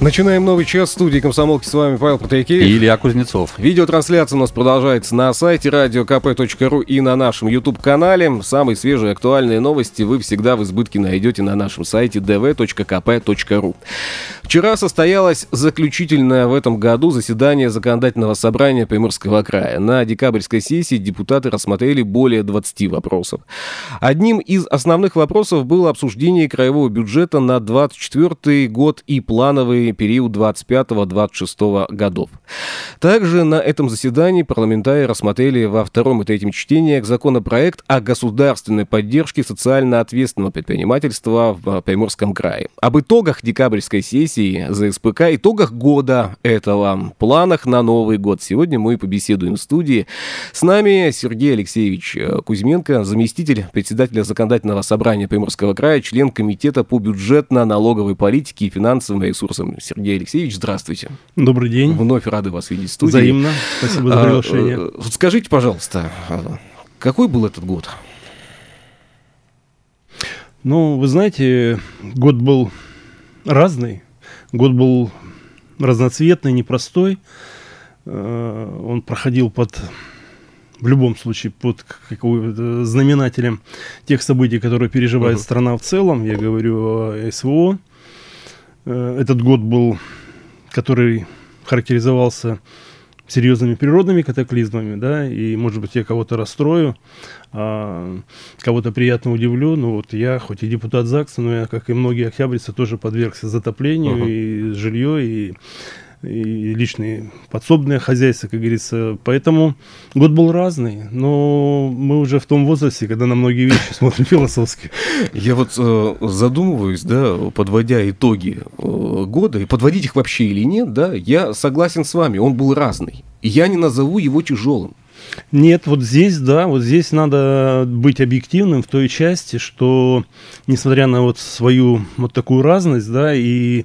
Начинаем новый час студии «Комсомолки». С вами Павел Патрикеев. И Илья Кузнецов. Видеотрансляция у нас продолжается на сайте radiokp.ru и на нашем YouTube-канале. Самые свежие актуальные новости вы всегда в избытке найдете на нашем сайте dv.kp.ru. Вчера состоялось заключительное в этом году заседание Законодательного собрания Приморского края. На декабрьской сессии депутаты рассмотрели более 20 вопросов. Одним из основных вопросов было обсуждение краевого бюджета на 2024 год и период 25-26 годов. Также на этом заседании парламентарии рассмотрели во втором и третьем чтении законопроект о государственной поддержке социально ответственного предпринимательства в Приморском крае. Об итогах декабрьской сессии ЗСПК, итогах года этого, планах на Новый год. Сегодня мы побеседуем в студии. С нами Сергей Алексеевич Кузьменко, заместитель председателя Законодательного собрания Приморского края, член Комитета по бюджетно-налоговой политике и финансовым ресурсам Сергей Алексеевич, здравствуйте. Добрый день. Вновь рады вас видеть в студии. Взаимно. Спасибо за приглашение. А, э, скажите, пожалуйста, какой был этот год? Ну, вы знаете, год был разный. Год был разноцветный, непростой. Э, он проходил под в любом случае под знаменателем тех событий, которые переживает uh-huh. страна в целом. Я говорю о СВО. Э, этот год был, который характеризовался серьезными природными катаклизмами, да, и, может быть, я кого-то расстрою, а, кого-то приятно удивлю, но вот я, хоть и депутат ЗАГСа, но я, как и многие октябрьцы, тоже подвергся затоплению, uh-huh. и жилье, и и личные подсобные хозяйства, как говорится. Поэтому год был разный, но мы уже в том возрасте, когда на многие вещи смотрим философски. Я вот э, задумываюсь, да, подводя итоги э, года, и подводить их вообще или нет, да, я согласен с вами, он был разный. я не назову его тяжелым. Нет, вот здесь, да, вот здесь надо быть объективным в той части, что, несмотря на вот свою вот такую разность, да, и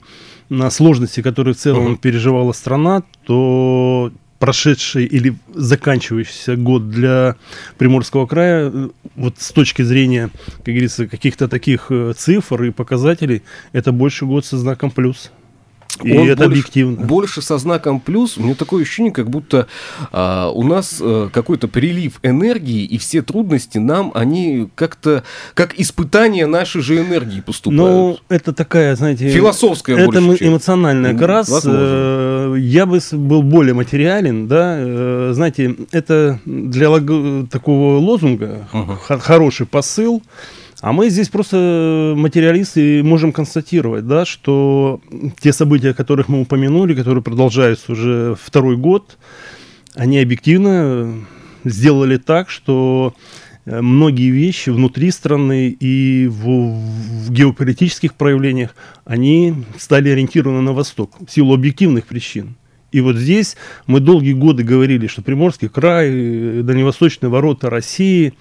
на сложности, которые в целом uh-huh. переживала страна, то прошедший или заканчивающийся год для Приморского края, вот с точки зрения, как говорится, каких-то таких э, цифр и показателей, это больше год со знаком плюс. И он это больше, объективно. Больше со знаком плюс. У меня такое ощущение, как будто а, у нас а, какой-то прилив энергии, и все трудности нам, они как-то, как испытание нашей же энергии поступают. Ну, это такая, знаете... Философская Это больше, эмоциональная. Как э, я бы был более материален, да. Э, знаете, это для такого лозунга угу. хороший посыл. А мы здесь просто материалисты можем констатировать, да, что те события, о которых мы упомянули, которые продолжаются уже второй год, они объективно сделали так, что э, многие вещи внутри страны и в, в геополитических проявлениях, они стали ориентированы на восток в силу объективных причин. И вот здесь мы долгие годы говорили, что Приморский край, э, дальневосточные ворота России,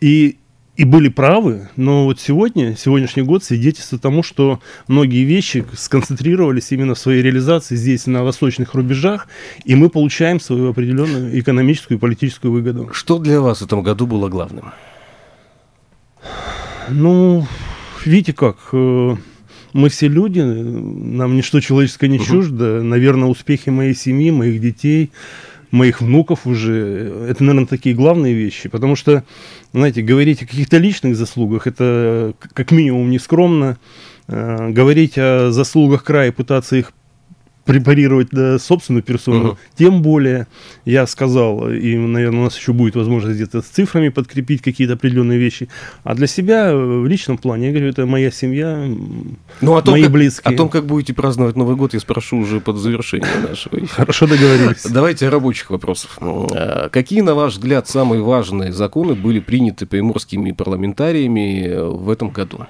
и и были правы, но вот сегодня, сегодняшний год свидетельствует тому, что многие вещи сконцентрировались именно в своей реализации здесь, на восточных рубежах, и мы получаем свою определенную экономическую и политическую выгоду. Что для вас в этом году было главным? Ну, видите как, э, мы все люди, нам ничто человеческое не чуждо. Наверное, успехи моей семьи, моих детей – моих внуков уже. Это, наверное, такие главные вещи. Потому что, знаете, говорить о каких-то личных заслугах, это как минимум нескромно. Э, говорить о заслугах края, пытаться их препарировать да, собственную персону, uh-huh. тем более я сказал, и, наверное, у нас еще будет возможность где-то с цифрами подкрепить какие-то определенные вещи. А для себя э, в личном плане, я говорю, это моя семья, ну, о том, мои как, близкие. О том, как будете праздновать Новый год, я спрошу уже под завершение нашего. Хорошо договорились. Давайте о рабочих вопросах. Э, какие, на ваш взгляд, самые важные законы были приняты приморскими парламентариями в этом году?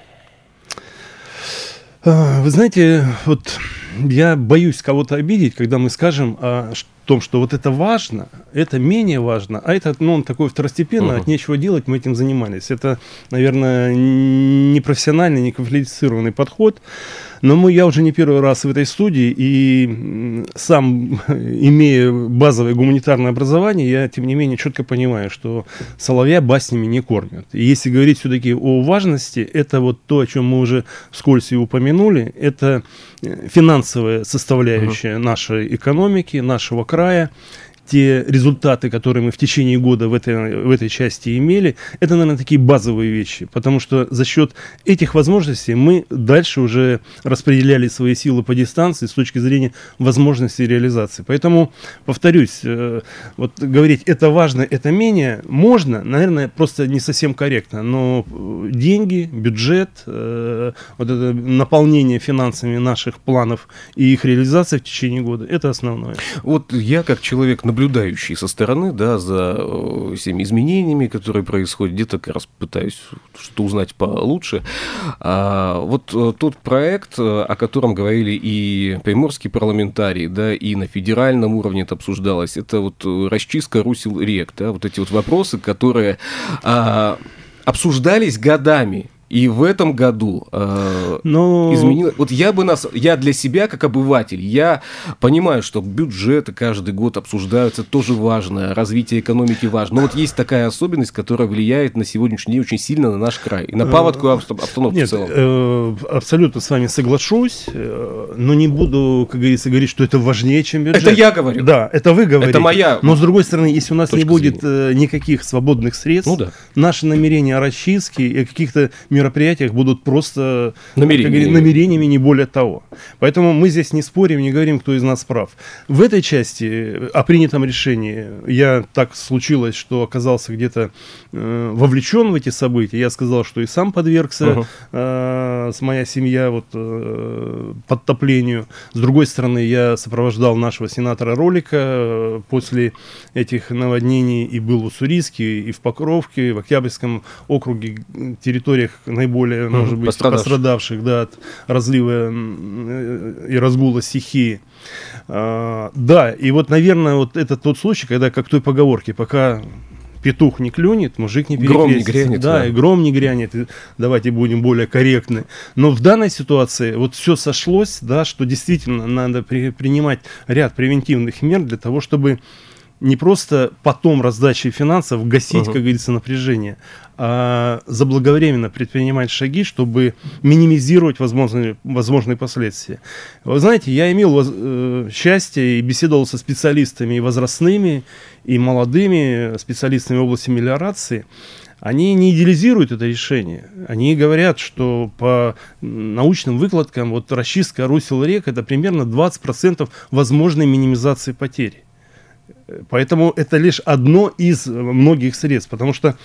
Вы знаете, вот я боюсь кого-то обидеть, когда мы скажем о том, что вот это важно, это менее важно, а это, ну, он такой второстепенно, uh-huh. от нечего делать, мы этим занимались. Это, наверное, непрофессиональный, неквалифицированный подход. Но мы, я уже не первый раз в этой студии, и сам, имея базовое гуманитарное образование, я, тем не менее, четко понимаю, что соловья баснями не кормят. И если говорить все-таки о важности, это вот то, о чем мы уже вскользь и упомянули, это финансовая составляющая нашей экономики, нашего края те результаты, которые мы в течение года в этой, в этой части имели, это, наверное, такие базовые вещи, потому что за счет этих возможностей мы дальше уже распределяли свои силы по дистанции с точки зрения возможности реализации. Поэтому, повторюсь, э, вот говорить это важно, это менее, можно, наверное, просто не совсем корректно, но деньги, бюджет, э, вот это наполнение финансами наших планов и их реализация в течение года, это основное. Вот я как человек, наблюдающий со стороны, да, за э, всеми изменениями, которые происходят, где-то как раз пытаюсь что узнать получше. А, вот э, тот проект, э, о котором говорили и приморские парламентарии, да, и на федеральном уровне это обсуждалось, это вот расчистка русел рек, да, вот эти вот вопросы, которые а, обсуждались годами, и в этом году э, Но... изменилось. Вот я бы нас, я для себя как обыватель, я понимаю, что бюджеты каждый год обсуждаются, тоже важно, развитие экономики важно. Но вот есть такая особенность, которая влияет на сегодняшний день очень сильно на наш край и на паводку обстановку Нет, в целом. Э, абсолютно с вами соглашусь, э, но не буду, как говорится, говорить, что это важнее, чем бюджет. Это я говорю. Да, это вы говорите. Это моя. Но с другой стороны, если у нас не будет зрения. Э, никаких свободных средств, ну, да. наши намерения о расчистке и каких-то мероприятиях будут просто намерениями. Намерениями, не более того. Поэтому мы здесь не спорим, не говорим, кто из нас прав. В этой части о принятом решении я так случилось, что оказался где-то э, вовлечен в эти события. Я сказал, что и сам подвергся, uh-huh. э, с моя семья вот э, подтоплению. С другой стороны, я сопровождал нашего сенатора Ролика э, после этих наводнений и был в Уссурийске, и в Покровке, в Октябрьском округе, территориях наиболее более, mm может быть, пострадавших, пострадавших да, от разлива э, и разгула стихии. А, да, и вот, наверное, вот это тот случай, когда, как той поговорке, пока петух не клюнет, мужик не перекрестится. Гром не грянет. Да, да, и гром не грянет. И давайте будем более корректны. Но в данной ситуации вот все сошлось, да, что действительно надо при, принимать ряд превентивных мер для того, чтобы не просто потом раздачи финансов гасить, uh-huh. как говорится, напряжение, а заблаговременно предпринимать шаги, чтобы минимизировать возможные, возможные последствия. Вы знаете, я имел э, счастье и беседовал со специалистами и возрастными, и молодыми специалистами в области мелиорации. Они не идеализируют это решение. Они говорят, что по научным выкладкам вот расчистка русел рек это примерно 20% возможной минимизации потерь. Поэтому это лишь одно из многих средств, потому что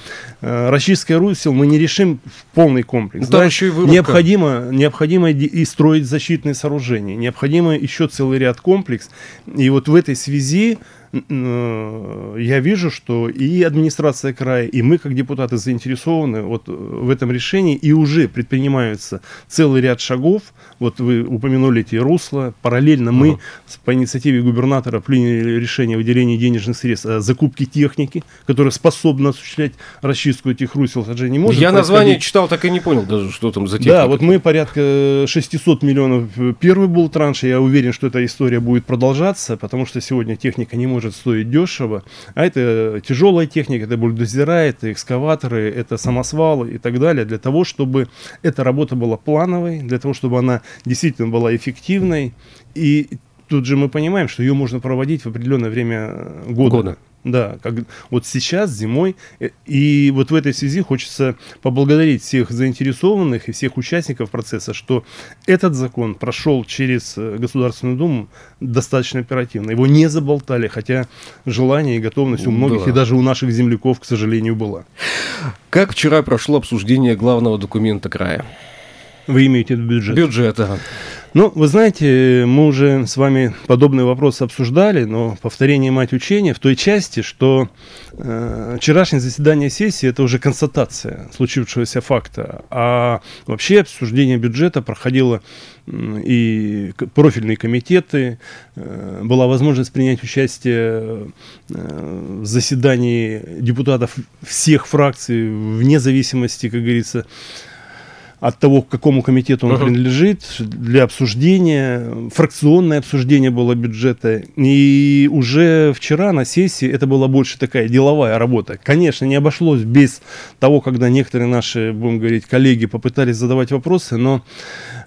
э, российское русел мы не решим в полный комплекс. Ну, да? еще и необходимо, необходимо и строить защитные сооружения, необходимо еще целый ряд комплекс. И вот в этой связи Э, я вижу, что и администрация края, и мы, как депутаты, заинтересованы вот в этом решении, и уже предпринимаются целый ряд шагов. Вот вы упомянули эти русла. Параллельно мы uh-huh. по инициативе губернатора приняли решение о выделении денежных средств о закупке техники, которая способна осуществлять расчистку этих русел. Это же не может Я название читал, так и не понял даже, что там за техника. Да, вот мы порядка 600 миллионов. Первый был транш, я уверен, что эта история будет продолжаться, потому что сегодня техника не может может стоить дешево, а это тяжелая техника, это бульдозера, это экскаваторы, это самосвалы и так далее, для того, чтобы эта работа была плановой, для того, чтобы она действительно была эффективной. И тут же мы понимаем, что ее можно проводить в определенное время года. года. Да, как вот сейчас зимой. Э, и вот в этой связи хочется поблагодарить всех заинтересованных и всех участников процесса, что этот закон прошел через э, Государственную Думу достаточно оперативно. Его не заболтали, хотя желание и готовность у многих была. и даже у наших земляков, к сожалению, была. Как вчера прошло обсуждение главного документа края? Вы имеете в виду бюджет? Бюджет, ага. Ну, вы знаете, мы уже с вами подобный вопрос обсуждали, но повторение мать учения в той части, что э, вчерашнее заседание сессии это уже констатация случившегося факта, а вообще обсуждение бюджета проходило и профильные комитеты, э, была возможность принять участие э, в заседании депутатов всех фракций, вне зависимости, как говорится, от того, к какому комитету он uh-huh. принадлежит, для обсуждения, фракционное обсуждение было бюджета. И уже вчера на сессии это была больше такая деловая работа. Конечно, не обошлось без того, когда некоторые наши, будем говорить, коллеги попытались задавать вопросы, но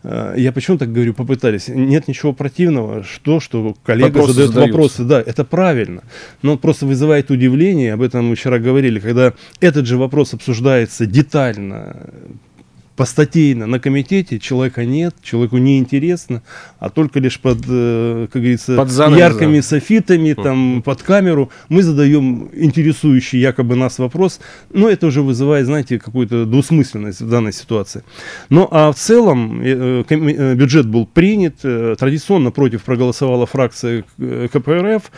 э, я почему так говорю, попытались? Нет ничего противного, что, что коллега вопросы задает задаются. вопросы. Да, это правильно. Но просто вызывает удивление, об этом мы вчера говорили, когда этот же вопрос обсуждается детально, постатейно на комитете человека нет, человеку не интересно, а только лишь под, э, как говорится, под занавес, яркими да. софитами, там, под камеру мы задаем интересующий якобы нас вопрос, но это уже вызывает, знаете, какую-то двусмысленность в данной ситуации. Ну, а в целом э, э, бюджет был принят, традиционно против проголосовала фракция КПРФ,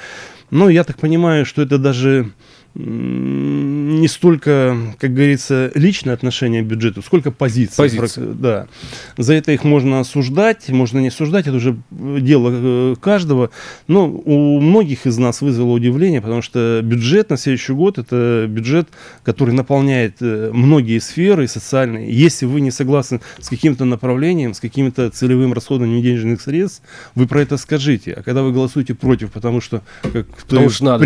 но я так понимаю, что это даже не столько, как говорится, личное отношение к бюджету, сколько позиция. позиция. Да. За это их можно осуждать, можно не осуждать, это уже дело э, каждого. Но у многих из нас вызвало удивление, потому что бюджет на следующий год это бюджет, который наполняет э, многие сферы социальные. Если вы не согласны с каким-то направлением, с каким-то целевым расходованием денежных средств, вы про это скажите. А когда вы голосуете против, потому что, как потому что надо.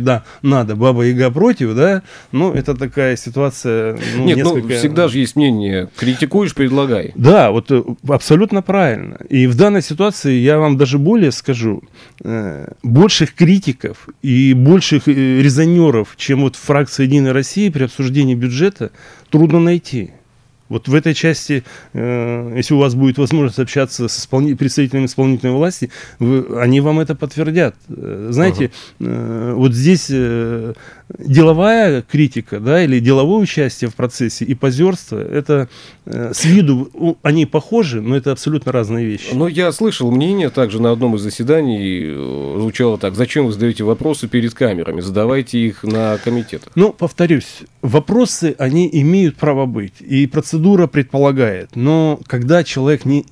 да, надо, Баба Яга против, да, ну, это такая ситуация, ну, Нет, ну, несколько... ну, всегда же есть мнение, критикуешь, предлагай. Да, вот э, абсолютно правильно. И в данной ситуации я вам даже более скажу, э, больших критиков и больших э, резонеров, чем вот фракция «Единой России» при обсуждении бюджета, трудно найти. Вот в этой части, э, если у вас будет возможность общаться с исполни- представителями исполнительной власти, вы, они вам это подтвердят. Э, знаете, uh-huh. э, вот здесь э, деловая критика, да, или деловое участие в процессе и позерство, это э, с виду они похожи, но это абсолютно разные вещи. Но я слышал мнение также на одном из заседаний, звучало так, зачем вы задаете вопросы перед камерами, задавайте их на комитетах. Ну, повторюсь, вопросы, они имеют право быть, и процедура предполагает, но когда человек не,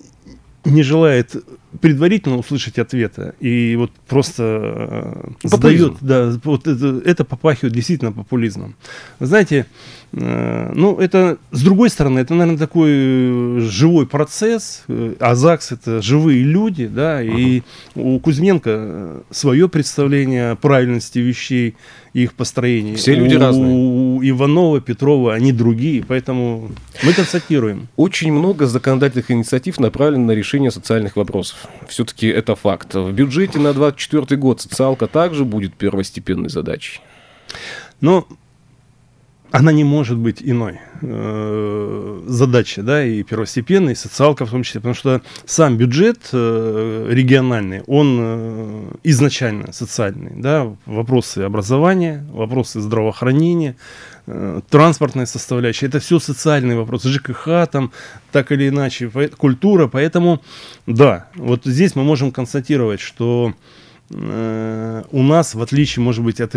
не желает предварительно услышать ответа и вот просто э, задает, да, вот это, это попахивает действительно популизмом. Знаете, э, ну это с другой стороны, это, наверное, такой э, живой процесс. А ЗАГС это живые люди, да, и у Кузьменко свое представление о правильности вещей их построения. Все люди у, разные. У Иванова, Петрова, они другие, поэтому мы констатируем. Очень много законодательных инициатив направлено на решение социальных вопросов. Все-таки это факт. В бюджете на 2024 год социалка также будет первостепенной задачей. Но она не может быть иной э, да, и первостепенной, и социалка в том числе, потому что сам бюджет э, региональный, он э, изначально социальный, да, вопросы образования, вопросы здравоохранения, транспортная составляющая, это все социальные вопросы, ЖКХ там, так или иначе, культура, поэтому, да, вот здесь мы можем констатировать, что Э, у нас, в отличие, может быть, от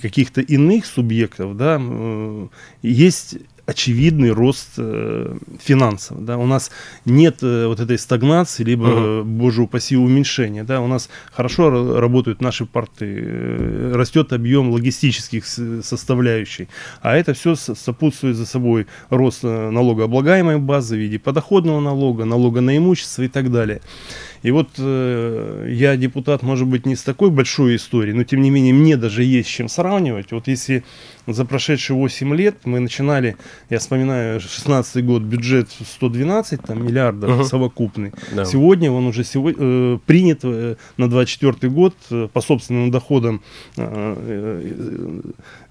каких-то иных субъектов, да, э, есть очевидный рост э, финансов. Да? У нас нет э, вот этой стагнации, либо, uh-huh. боже упаси, уменьшения. Да? У нас хорошо работают наши порты, э, растет объем логистических составляющих, а это все сопутствует за собой рост э, налогооблагаемой базы в виде подоходного налога, налога на имущество и так далее. И вот э, я депутат, может быть, не с такой большой историей, но тем не менее мне даже есть с чем сравнивать. Вот если за прошедшие 8 лет мы начинали, я вспоминаю, 16 год, бюджет 112 там, миллиардов uh-huh. совокупный. Да. Сегодня он уже сегодня, э, принят э, на 24 год э, по собственным доходам э, э,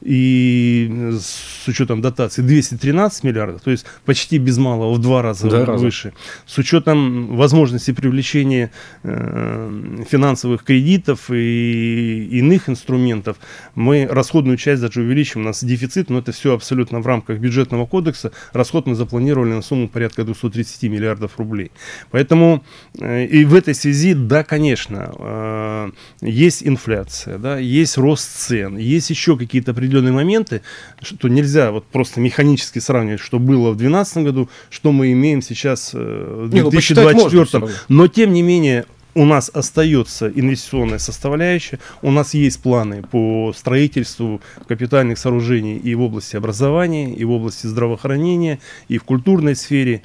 и с учетом дотации 213 миллиардов, то есть почти без малого в два раза да, выше. Раза. С учетом возможности привлечения э, финансовых кредитов и иных инструментов, мы расходную часть даже увеличим у нас дефицит, но это все абсолютно в рамках бюджетного кодекса. Расход мы запланировали на сумму порядка 230 миллиардов рублей. Поэтому э, и в этой связи, да, конечно, э, есть инфляция, да, есть рост цен, есть еще какие-то определенные моменты, что нельзя вот просто механически сравнивать, что было в 2012 году, что мы имеем сейчас в 2024. Ну, но тем не менее у нас остается инвестиционная составляющая, у нас есть планы по строительству капитальных сооружений и в области образования, и в области здравоохранения, и в культурной сфере.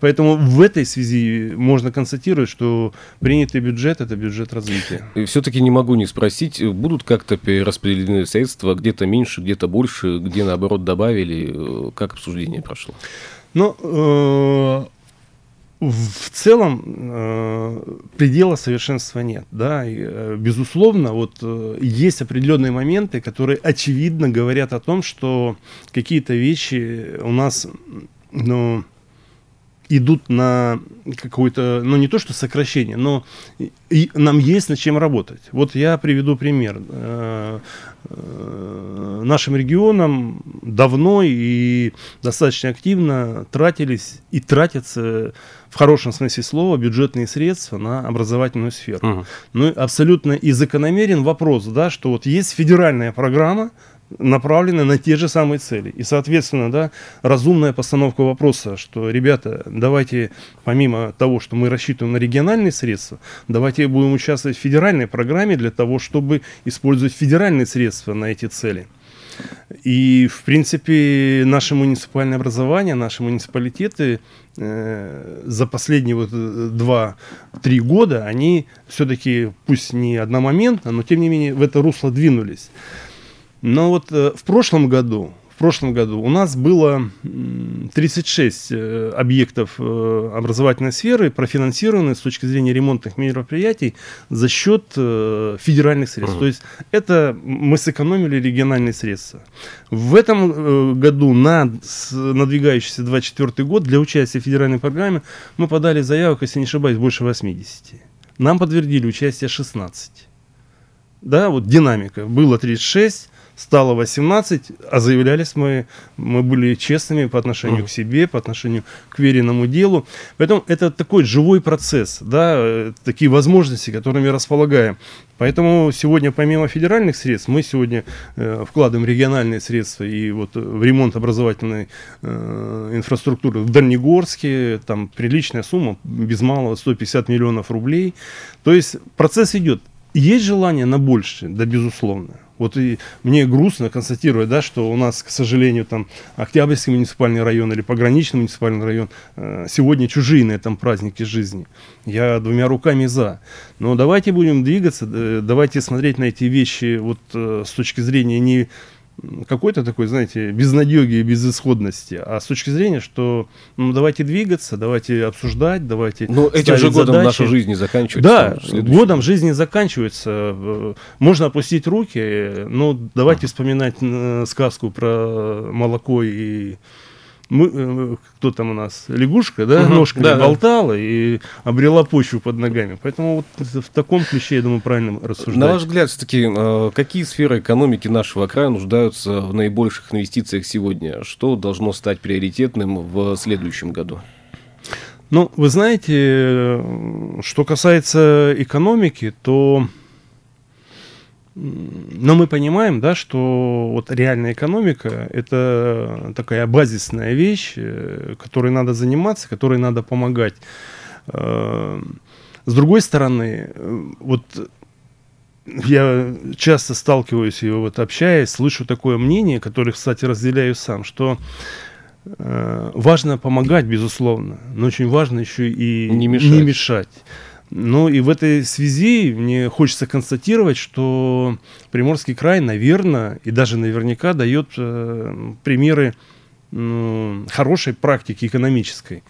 Поэтому в этой связи можно констатировать, что принятый бюджет – это бюджет развития. И все-таки не могу не спросить, будут как-то перераспределены средства, где-то меньше, где-то больше, где наоборот добавили, как обсуждение прошло? Ну, э в целом э, предела совершенства нет, да, и, э, безусловно, вот э, есть определенные моменты, которые очевидно говорят о том, что какие-то вещи у нас, ну, идут на какое-то, ну не то что сокращение, но и нам есть над чем работать. Вот я приведу пример. Э, э, нашим регионам давно и достаточно активно тратились и тратятся в хорошем смысле слова бюджетные средства на образовательную сферу. Uh-huh. Ну, абсолютно и закономерен вопрос, да, что вот есть федеральная программа, направлены на те же самые цели. И, соответственно, да, разумная постановка вопроса, что, ребята, давайте, помимо того, что мы рассчитываем на региональные средства, давайте будем участвовать в федеральной программе для того, чтобы использовать федеральные средства на эти цели. И, в принципе, наше муниципальное образование, наши муниципалитеты э, за последние вот 2-3 года, они все-таки, пусть не одномоментно, но тем не менее в это русло двинулись. Но вот э, в прошлом году, в прошлом году у нас было 36 э, объектов э, образовательной сферы, профинансированы с точки зрения ремонтных мероприятий за счет федеральных средств. Uh-huh. То есть это мы сэкономили региональные средства. В этом году на надвигающийся 24 год для участия в федеральной программе мы подали заявок, если не ошибаюсь, больше 80. Нам подтвердили участие 16. Да, вот динамика. Было 36, стало 18, а заявлялись мы, мы были честными по отношению mm. к себе, по отношению к веренному делу. Поэтому это такой живой процесс, да, э, такие возможности, которыми располагаем. Поэтому сегодня, помимо федеральных средств, мы сегодня э, вкладываем региональные средства и вот в ремонт образовательной э, инфраструктуры в Дальнегорске, там приличная сумма, без малого 150 миллионов рублей. То есть процесс идет. Есть желание на больше, да, безусловно. Вот и мне грустно констатировать, да, что у нас, к сожалению, там Октябрьский муниципальный район или пограничный муниципальный район э, сегодня чужие на этом празднике жизни. Я двумя руками за. Но давайте будем двигаться, э, давайте смотреть на эти вещи вот э, с точки зрения не какой-то такой, знаете, безнадеги и безысходности, а с точки зрения, что ну, давайте двигаться, давайте обсуждать, давайте Ну, этим же годом задачи. наша жизнь не заканчивается. Да, годом жизни заканчивается. Э, можно опустить руки, но давайте вспоминать э, сказку про молоко и мы, э, кто там у нас, лягушка, да, угу, ножками да, болтала да. и обрела почву под ногами. Поэтому вот в таком ключе, я думаю, правильно рассуждать. На ваш взгляд, все-таки, э, какие сферы экономики нашего края нуждаются в наибольших инвестициях сегодня? Что должно стать приоритетным в следующем году? Ну, вы знаете, э, что касается экономики, то но мы понимаем, да, что вот реальная экономика – это такая базисная вещь, э, которой надо заниматься, которой надо помогать. Э, с другой стороны, э, вот я часто сталкиваюсь и вот общаясь, слышу такое мнение, которое, кстати, разделяю сам, что важно помогать, безусловно, но очень важно еще и не мешать. Не мешать. Ну и в этой связи мне хочется констатировать, что Приморский край, наверное, и даже наверняка дает э, примеры э, хорошей практики экономической.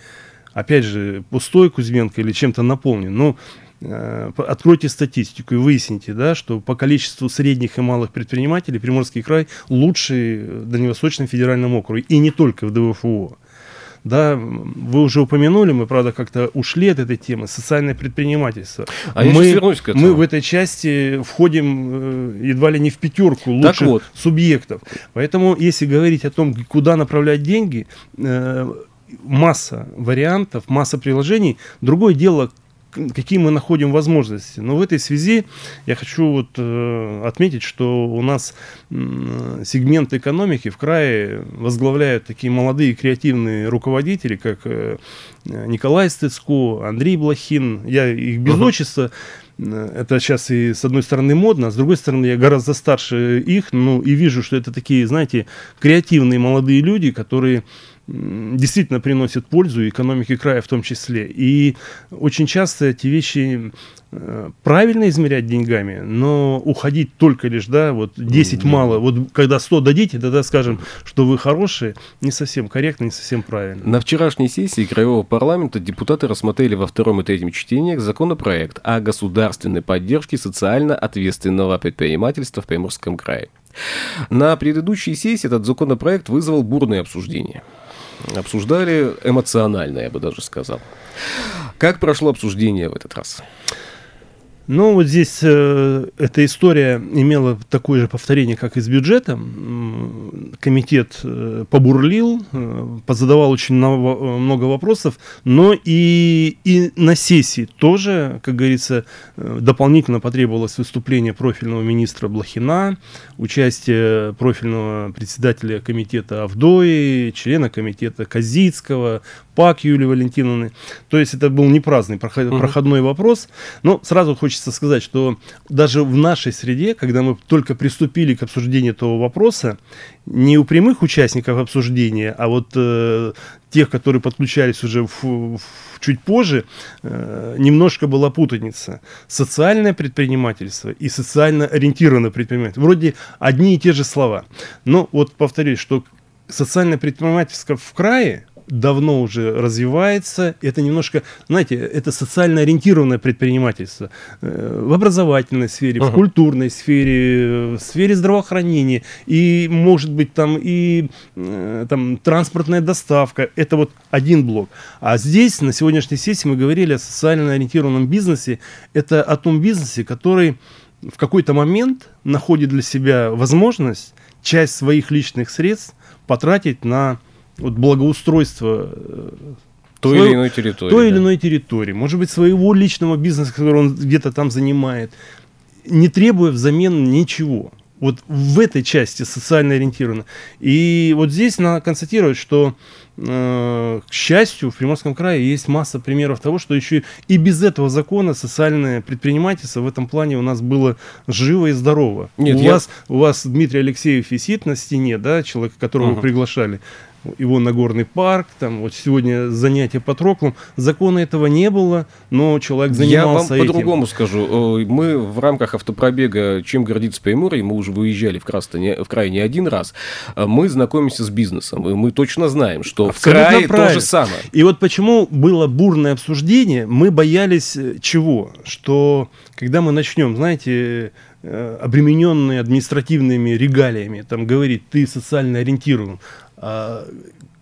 Опять же, пустой Кузьменко или чем-то наполнен. Но э, откройте статистику и выясните, да, что по количеству средних и малых предпринимателей Приморский край лучший в Дальневосточном федеральном округе. И не только в ДВФО. Да, вы уже упомянули, мы, правда, как-то ушли от этой темы, социальное предпринимательство. А мы, я вернусь к этому. мы в этой части входим э, едва ли не в пятерку лучших вот. субъектов. Поэтому, если говорить о том, куда направлять деньги, э, масса вариантов, масса приложений. Другое дело, какие мы находим возможности. Но в этой связи я хочу вот, э, отметить, что у нас э, сегмент экономики в крае возглавляют такие молодые креативные руководители, как э, Николай Стыцко, Андрей Блохин. Я их без uh-huh. отчества это сейчас и с одной стороны модно, а с другой стороны я гораздо старше их, ну и вижу, что это такие, знаете, креативные молодые люди, которые действительно приносят пользу экономике края в том числе. И очень часто эти вещи э, правильно измерять деньгами, но уходить только лишь, да, вот 10 mm-hmm. мало, вот когда 100 дадите, тогда скажем, что вы хорошие, не совсем корректно, не совсем правильно. На вчерашней сессии Краевого парламента депутаты рассмотрели во втором и третьем чтениях законопроект о государственной поддержке социально ответственного предпринимательства в Приморском крае. На предыдущей сессии этот законопроект вызвал бурное обсуждение обсуждали эмоционально, я бы даже сказал. Как прошло обсуждение в этот раз? Ну, вот здесь э, эта история имела такое же повторение, как и с бюджетом. Комитет э, побурлил, э, позадавал очень много, много вопросов, но и, и на сессии тоже, как говорится, э, дополнительно потребовалось выступление профильного министра Блохина, участие профильного председателя комитета Авдои, члена комитета Козицкого, ПАК Юлии Валентиновны. То есть это был не праздный, проходной вопрос. Но сразу хочется сказать, что даже в нашей среде, когда мы только приступили к обсуждению этого вопроса, не у прямых участников обсуждения, а вот э, тех, которые подключались уже в, в, чуть позже, э, немножко была путаница. Социальное предпринимательство и социально ориентированное предпринимательство. Вроде одни и те же слова. Но вот повторюсь, что социальное предпринимательство в крае давно уже развивается. Это немножко, знаете, это социально ориентированное предпринимательство э, в образовательной сфере, uh-huh. в культурной сфере, в сфере здравоохранения и, может быть, там и э, там транспортная доставка. Это вот один блок. А здесь на сегодняшней сессии мы говорили о социально ориентированном бизнесе. Это о том бизнесе, который в какой-то момент находит для себя возможность часть своих личных средств потратить на вот благоустройство э, той своего, или иной территории. Той да. или иной территории. Может быть, своего личного бизнеса, который он где-то там занимает, не требуя взамен ничего. Вот в этой части социально ориентировано. И вот здесь надо констатировать, что, э, к счастью, в Приморском крае есть масса примеров того, что еще и без этого закона социальное предпринимательство в этом плане у нас было живо и здорово. Нет, у, я... вас, у вас Дмитрий Алексеев висит на стене, да, человек, которого угу. вы приглашали его Нагорный парк, там вот сегодня занятия по троклам. Закона этого не было, но человек занимался Я вам по-другому скажу. Мы в рамках автопробега «Чем гордится Приморье», мы уже выезжали в, Крас в край не один раз, а мы знакомимся с бизнесом, и мы точно знаем, что Абсолютно в крае правильно. то же самое. И вот почему было бурное обсуждение, мы боялись э, чего? Что когда мы начнем, знаете, э, обремененные административными регалиями, там говорить, ты социально ориентирован, а,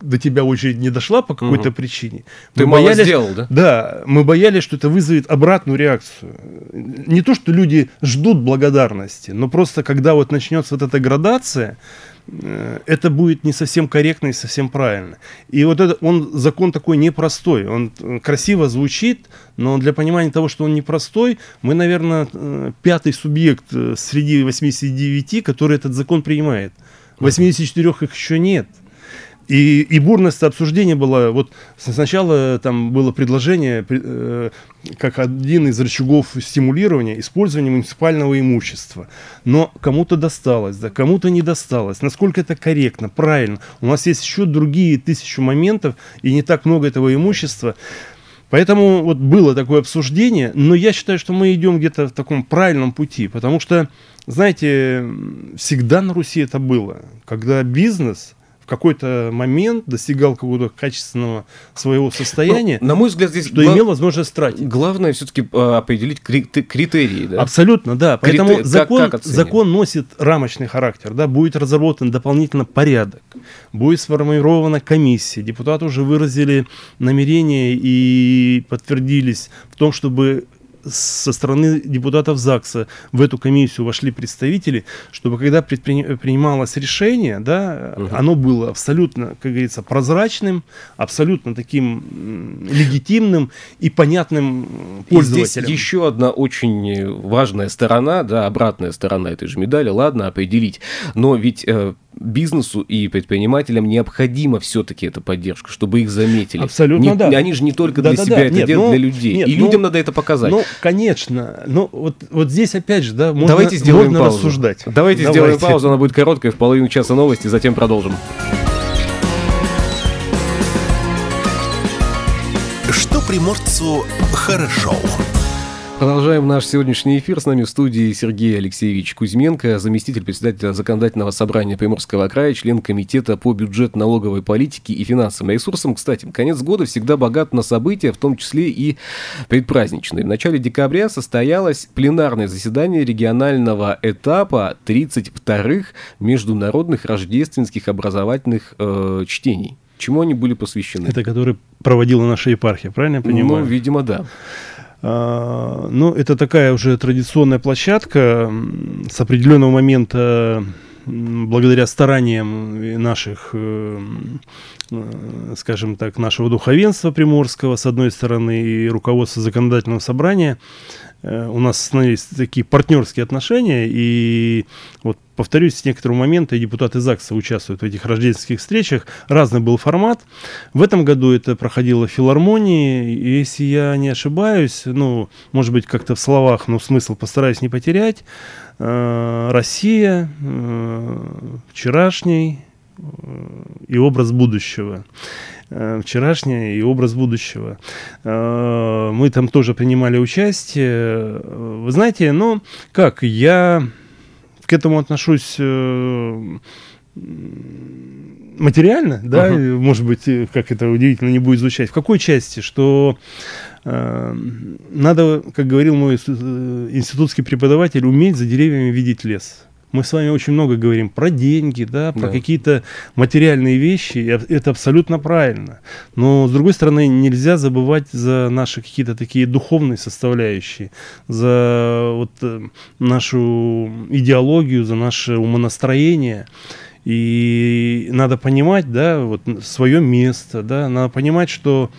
до тебя очередь не дошла по какой-то угу. причине. Ты мы боялись, сделал, да? Да, мы боялись, что это вызовет обратную реакцию. Не то, что люди ждут благодарности, но просто когда вот начнется вот эта градация, э, это будет не совсем корректно и совсем правильно. И вот это, он, закон такой непростой, он красиво звучит, но для понимания того, что он непростой, мы, наверное, э, пятый субъект э, среди 89, который этот закон принимает. 84 их еще нет. И, и бурность обсуждения была, вот сначала там было предложение, э, как один из рычагов стимулирования, использование муниципального имущества. Но кому-то досталось, да, кому-то не досталось. Насколько это корректно, правильно. У нас есть еще другие тысячу моментов, и не так много этого имущества. Поэтому вот было такое обсуждение, но я считаю, что мы идем где-то в таком правильном пути, потому что, знаете, всегда на Руси это было, когда бизнес – какой-то момент достигал какого-то качественного своего состояния, ну, на мой взгляд, здесь что гла... имел возможность тратить. Главное все-таки а, определить критерии. Да? Абсолютно, да. Поэтому Критер... закон, как, как закон носит рамочный характер. Да? Будет разработан дополнительно порядок, будет сформирована комиссия. Депутаты уже выразили намерение и подтвердились в том, чтобы со стороны депутатов ЗАГСа в эту комиссию вошли представители, чтобы когда принималось решение, да, угу. оно было абсолютно, как говорится, прозрачным, абсолютно таким легитимным и понятным пользователям. И здесь еще одна очень важная сторона, да, обратная сторона этой же медали, ладно, определить, но ведь э, бизнесу и предпринимателям необходима все-таки эта поддержка, чтобы их заметили. Абсолютно, не, да. Они же не только да, для да, себя да. это нет, делают, но, для людей. Нет, и ну, людям надо это показать. Ну, конечно. Ну, вот, вот здесь опять же, да, можно, Давайте сделаем можно паузу. рассуждать. Давайте, Давайте сделаем паузу, она будет короткая, в половину часа новости, затем продолжим. Что приморцу хорошо. Продолжаем наш сегодняшний эфир. С нами в студии Сергей Алексеевич Кузьменко, заместитель председателя Законодательного собрания Приморского края, член Комитета по бюджет налоговой политике и финансовым ресурсам. Кстати, конец года всегда богат на события, в том числе и предпраздничные. В начале декабря состоялось пленарное заседание регионального этапа 32-х международных рождественских образовательных э, чтений. Чему они были посвящены? Это который проводила наша епархия, правильно я понимаю? Ну, видимо, да. А, ну, это такая уже традиционная площадка. С определенного момента, благодаря стараниям наших, э, э, скажем так, нашего духовенства приморского, с одной стороны, и руководства законодательного собрания, у нас становились такие партнерские отношения, и вот повторюсь, с некоторого момента депутаты ЗАГСа участвуют в этих рождественских встречах. Разный был формат. В этом году это проходило в филармонии. И если я не ошибаюсь, ну, может быть, как-то в словах, но смысл постараюсь не потерять. Э, Россия, э, вчерашний и образ будущего. Э, вчерашнее и образ будущего. Э, мы там тоже принимали участие. Вы знаете, ну, как, я к этому отношусь э, материально, да, uh-huh. может быть, как это удивительно не будет звучать. В какой части? Что э, надо, как говорил мой институтский преподаватель, уметь за деревьями видеть лес мы с вами очень много говорим про деньги, да, про да. какие-то материальные вещи, это абсолютно правильно. Но, с другой стороны, нельзя забывать за наши какие-то такие духовные составляющие, за вот э, нашу идеологию, за наше умонастроение. И надо понимать, да, вот свое место, да, надо понимать, что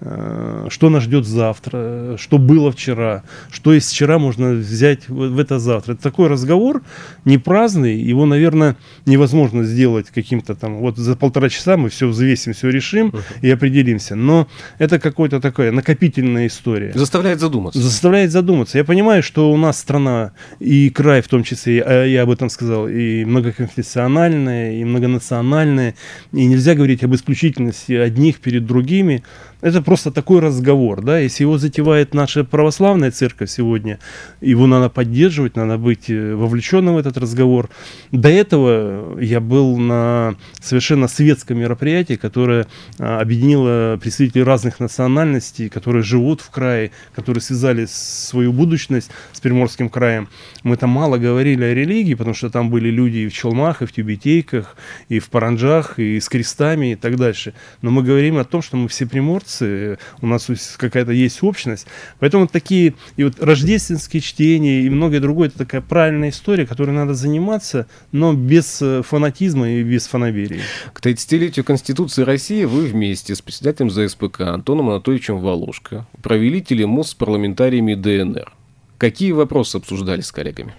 что нас ждет завтра, что было вчера, что из вчера можно взять в это завтра. Это такой разговор не праздный, его, наверное, невозможно сделать каким-то там, вот за полтора часа мы все взвесим, все решим uh-huh. и определимся. Но это какая-то такая накопительная история. Заставляет задуматься. Заставляет задуматься. Я понимаю, что у нас страна и край в том числе, я об этом сказал, и многоконфессиональная, и многонациональная, и нельзя говорить об исключительности одних перед другими. Это просто такой разговор, да, если его затевает наша православная церковь сегодня, его надо поддерживать, надо быть э, вовлеченным в этот разговор. До этого я был на совершенно светском мероприятии, которое а, объединило представителей разных национальностей, которые живут в крае, которые связали свою будущность с Приморским краем. Мы там мало говорили о религии, потому что там были люди и в челмах, и в тюбетейках, и в паранджах, и с крестами и так дальше. Но мы говорим о том, что мы все приморцы, традиции, у нас какая-то есть общность. Поэтому такие и вот рождественские чтения и многое другое, это такая правильная история, которой надо заниматься, но без э, фанатизма и без фанаберии. К 30-летию Конституции России вы вместе с председателем ЗСПК Антоном Анатольевичем Волошко провели телемост с парламентариями ДНР. Какие вопросы обсуждали с коллегами?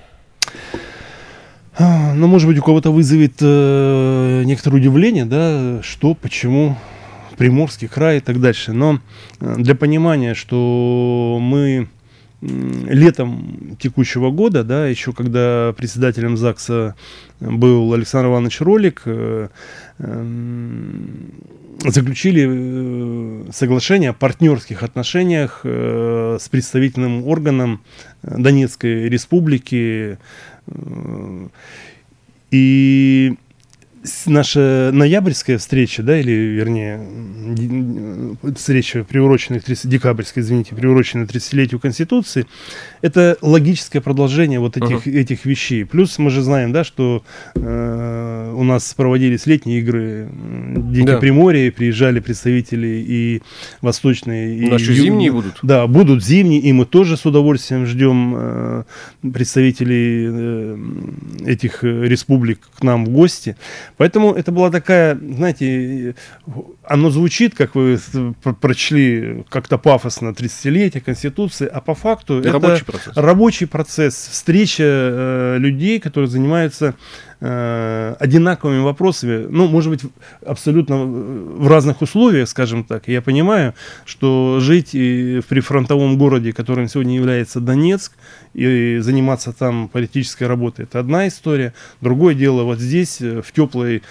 А, ну, может быть, у кого-то вызовет э, некоторое удивление, да, что, почему, Приморский край и так дальше. Но э, для понимания, что мы летом текущего года, да, еще когда председателем ЗАГСа был Александр Иванович Ролик, э, эм, заключили э, соглашение о партнерских отношениях с представительным органом Донецкой республики. И наша ноябрьская встреча, да, или, вернее, встреча, приуроченная, 30, декабрьская, извините, приуроченная 30-летию Конституции, это логическое продолжение вот этих, uh-huh. этих вещей. Плюс мы же знаем, да, что э, у нас проводились летние игры Дети да. Приморья, приезжали представители и восточные. И Наши ю... зимние будут? Да, будут зимние, и мы тоже с удовольствием ждем э, представителей э, этих республик к нам в гости. Поэтому это была такая, знаете, оно звучит, как вы прочли как-то пафосно 30-летие Конституции, а по факту это, это рабочий процесс. Рабочий процесс, встреча э, людей, которые занимаются э, одинаковыми вопросами, ну, может быть, абсолютно в разных условиях, скажем так. Я понимаю, что жить и в прифронтовом городе, которым сегодня является Донецк, и заниматься там политической работой, это одна история. Другое дело вот здесь, э, в теплой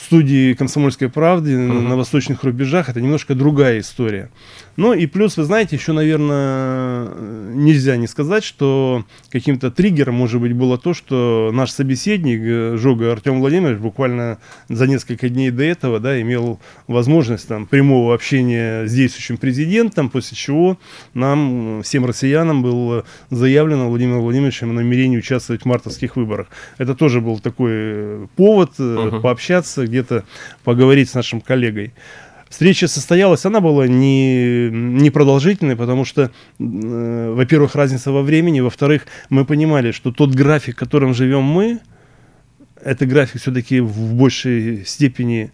студии «Комсомольской правды» uh-huh. на восточных рубежах, это немножко другая история. Ну и плюс, вы знаете, еще, наверное, нельзя не сказать, что каким-то триггером, может быть, было то, что наш собеседник, э, Жога Артем Владимирович, буквально за несколько дней до этого, да, имел возможность там прямого общения с действующим президентом, после чего нам, всем россиянам, было заявлено Владимиром Владимировичем о намерении участвовать в мартовских выборах. Это тоже был такой э, повод uh-huh. пообщаться, где-то поговорить с нашим коллегой. Встреча состоялась, она была не, не продолжительной, потому что, э, во-первых, разница во времени, во-вторых, мы понимали, что тот график, которым живем мы, это график все-таки в большей степени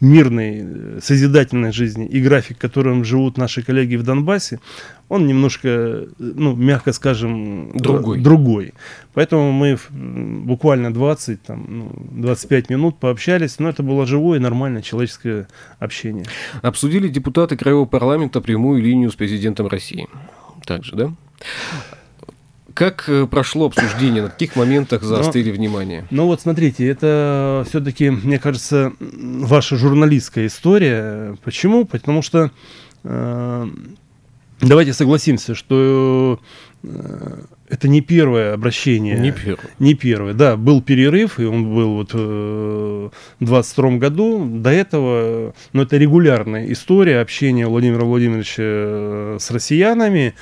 мирной, э, созидательной жизни и график, которым живут наши коллеги в Донбассе, он немножко, ну, мягко скажем, другой. другой. Поэтому мы буквально 20, там, ну, 25 минут пообщались, но это было живое, нормальное человеческое общение. Обсудили депутаты Краевого парламента прямую линию с президентом России. Также, да? Как э, прошло обсуждение, на каких моментах заострили но, внимание? Ну вот смотрите, это все-таки, мне кажется, ваша журналистская история. Почему? Потому что э, давайте согласимся, что э, это не первое обращение. Не первое. Не первое, да. Был перерыв, и он был вот э, в 22 году. До этого, ну это регулярная история общения Владимира Владимировича э, с россиянами.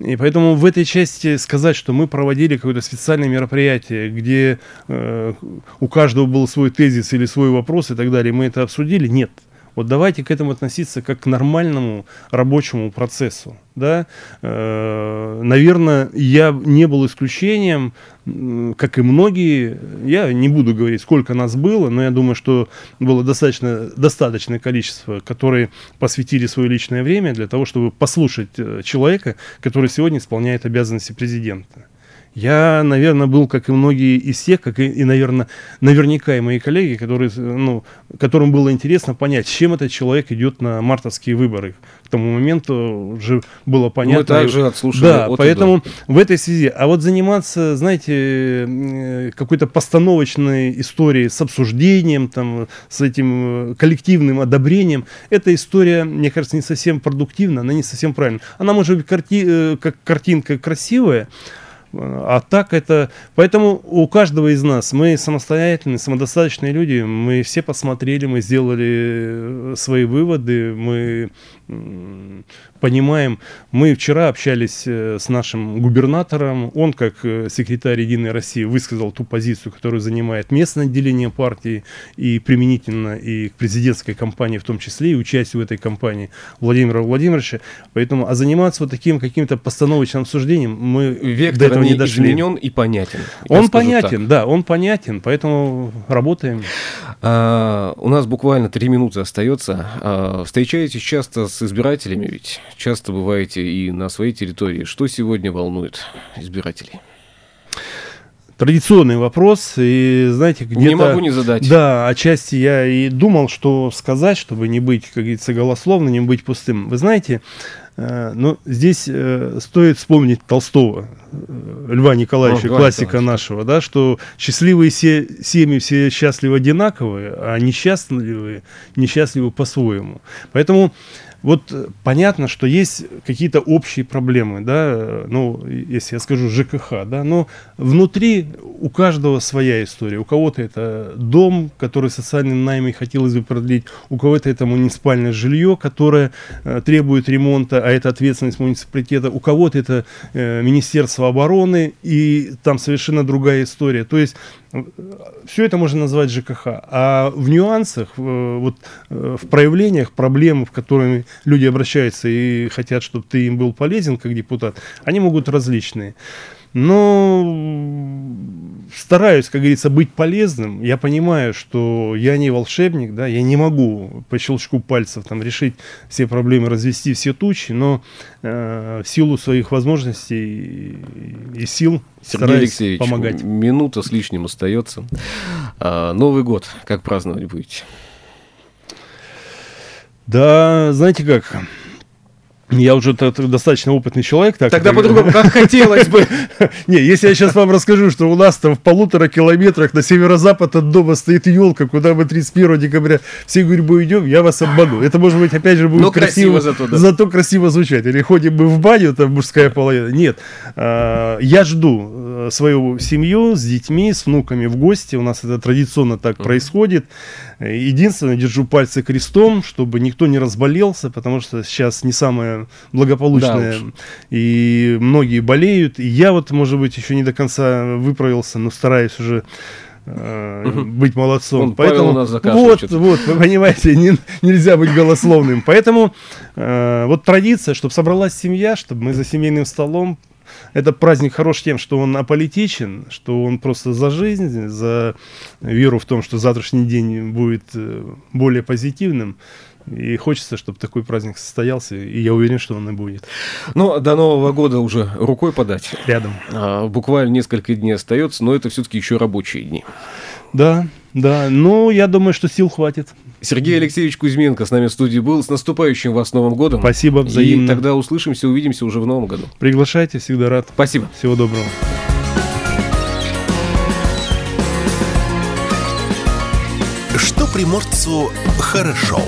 И поэтому в этой части сказать, что мы проводили какое-то специальное мероприятие, где э, у каждого был свой тезис или свой вопрос и так далее, мы это обсудили, нет. Вот давайте к этому относиться как к нормальному рабочему процессу. Да? Э, наверное, я не был исключением, как и многие. Я не буду говорить, сколько нас было, но я думаю, что было достаточно, достаточное количество, которые посвятили свое личное время для того, чтобы послушать э, человека, который сегодня исполняет обязанности президента. Я, наверное, был, как и многие из всех, как и, и наверное, наверняка и мои коллеги, которые, ну, которым было интересно понять, с чем этот человек идет на мартовские выборы. К тому моменту уже было понятно. Мы также отслушали. Да, поэтому в этой связи. А вот заниматься, знаете, какой-то постановочной историей с обсуждением, там, с этим э, коллективным одобрением, эта история, мне кажется, не совсем продуктивна, она не совсем правильная. Она может быть карти э, как картинка красивая, а так это... Поэтому у каждого из нас, мы самостоятельные, самодостаточные люди, мы все посмотрели, мы сделали свои выводы, мы понимаем, мы вчера общались э, с нашим губернатором, он как э, секретарь Единой России высказал ту позицию, которую занимает местное отделение партии и применительно и к президентской кампании в том числе, и участию в этой кампании Владимира Владимировича. Поэтому, а заниматься вот таким каким-то постановочным обсуждением мы Вектор до этого не дошли. изменен и понятен. Он понятен, так. да, он понятен, поэтому работаем. А, у нас буквально три минуты остается. А, встречаетесь часто с избирателями ведь? Часто бываете и на своей территории. Что сегодня волнует избирателей? Традиционный вопрос, и знаете, где-то... Не могу не задать. Да, отчасти я и думал, что сказать, чтобы не быть, как говорится, голословным, не быть пустым. Вы знаете, э, ну, здесь э, стоит вспомнить Толстого, э, Льва Николаевича, О, классика Николаевич. нашего, да, что счастливые се, семьи все счастливы одинаковые, а несчастливые несчастливы по-своему. Поэтому вот понятно, что есть какие-то общие проблемы, да, ну, если я скажу ЖКХ, да, но внутри у каждого своя история. У кого-то это дом, который социальным наймом хотелось бы продлить, у кого-то это муниципальное жилье, которое э, требует ремонта, а это ответственность муниципалитета, у кого-то это э, Министерство обороны, и там совершенно другая история. То есть все это можно назвать ЖКХ. А в нюансах, вот, э, в проявлениях проблем, в которые люди обращаются и хотят, чтобы ты им был полезен как депутат, они могут различные. Но стараюсь, как говорится, быть полезным. Я понимаю, что я не волшебник, да, я не могу по щелчку пальцев там решить все проблемы, развести все тучи, но э, в силу своих возможностей и, сил Сергей Алексеевич, помогать. минута с лишним остается. А, Новый год, как праздновать будете? Да, знаете как, я уже достаточно опытный человек. Так, Тогда по-другому, как хотелось бы. Не, если я сейчас вам расскажу, что у нас там в полутора километрах на северо-запад от дома стоит елка, куда мы 31 декабря все гурьбой идем, я вас обману. Это, может быть, опять же, будет Но красиво, красиво зато, да. зато красиво звучать. Или ходим мы в баню, там мужская половина. Нет, а, я жду э, свою семью с детьми, с внуками в гости. У нас это традиционно так происходит. Единственное, держу пальцы крестом, чтобы никто не разболелся, потому что сейчас не самое благополучное. Да и многие болеют. И я вот, может быть, еще не до конца выправился, но стараюсь уже э, быть молодцом. Он, Поэтому нас вот, вот, вы понимаете, не, нельзя быть голословным. Поэтому э, вот традиция, чтобы собралась семья, чтобы мы за семейным столом это праздник хорош тем, что он аполитичен, что он просто за жизнь, за веру в том, что завтрашний день будет э, более позитивным. И хочется, чтобы такой праздник состоялся, и я уверен, что он и будет. Ну, до Нового года уже рукой подать. Рядом. А, буквально несколько дней остается, но это все-таки еще рабочие дни. Да, да, ну, я думаю, что сил хватит. Сергей Алексеевич Кузьменко с нами в студии был. С наступающим вас Новым годом. Спасибо, взаимно. И тогда услышимся, увидимся уже в Новом году. Приглашайте, всегда рад. Спасибо. Всего доброго. Что приморцу хорошо.